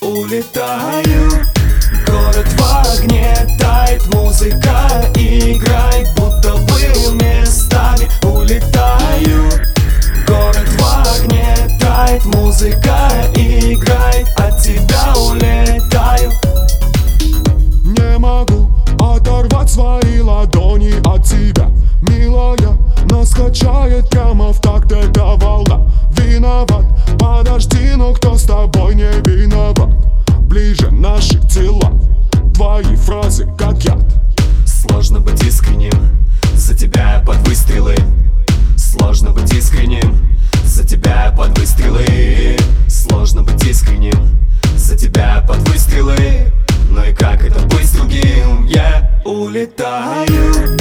Улетаю, город в огне Тает музыка, играет будто был местами. Улетаю, город в огне Тает музыка, подожди, но кто с тобой не виноват. Ближе наши тела, твои фразы как яд. Сложно быть искренним, за тебя я под выстрелы. Сложно быть искренним, за тебя я под выстрелы. Сложно быть искренним, за тебя я под выстрелы. Ну и как это быть другим? Я улетаю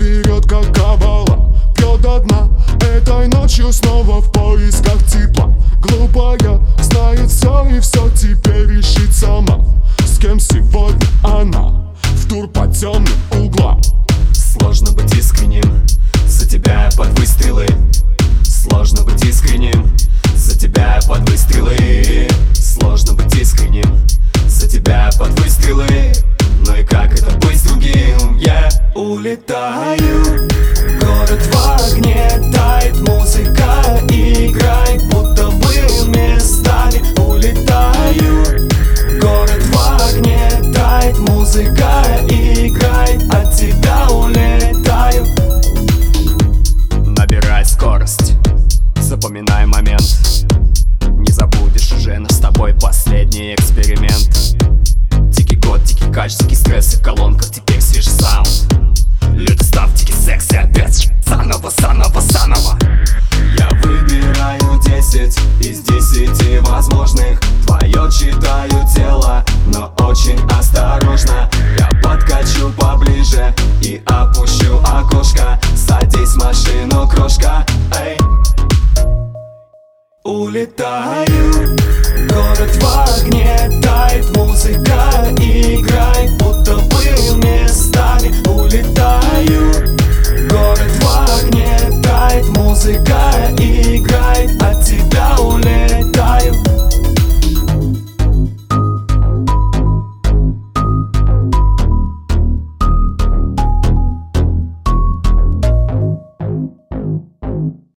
заберет как кабала. Пьет до дна, этой ночью снова в поисках тепла Глупая, знает все и все теперь решит сама. С кем сегодня она в тур по темным углам Сложно быть искренним, за тебя под выстрелы улетаю. Город в огне, тает музыка Играет, будто бы местами улетаю. Город в огне, тает музыка Играет, от тебя улетаю. Набирай скорость, запоминай момент. Не забудешь уже, но с тобой последний эксперимент. Дикий год, дикий кач, дикий стресс и в колонках теперь свежий саунд возможных Твое читаю тело, но очень осторожно. Я подкачу поближе и опущу окошко. Садись в машину, крошка, эй. Улетаю. Город в огне, тает музыка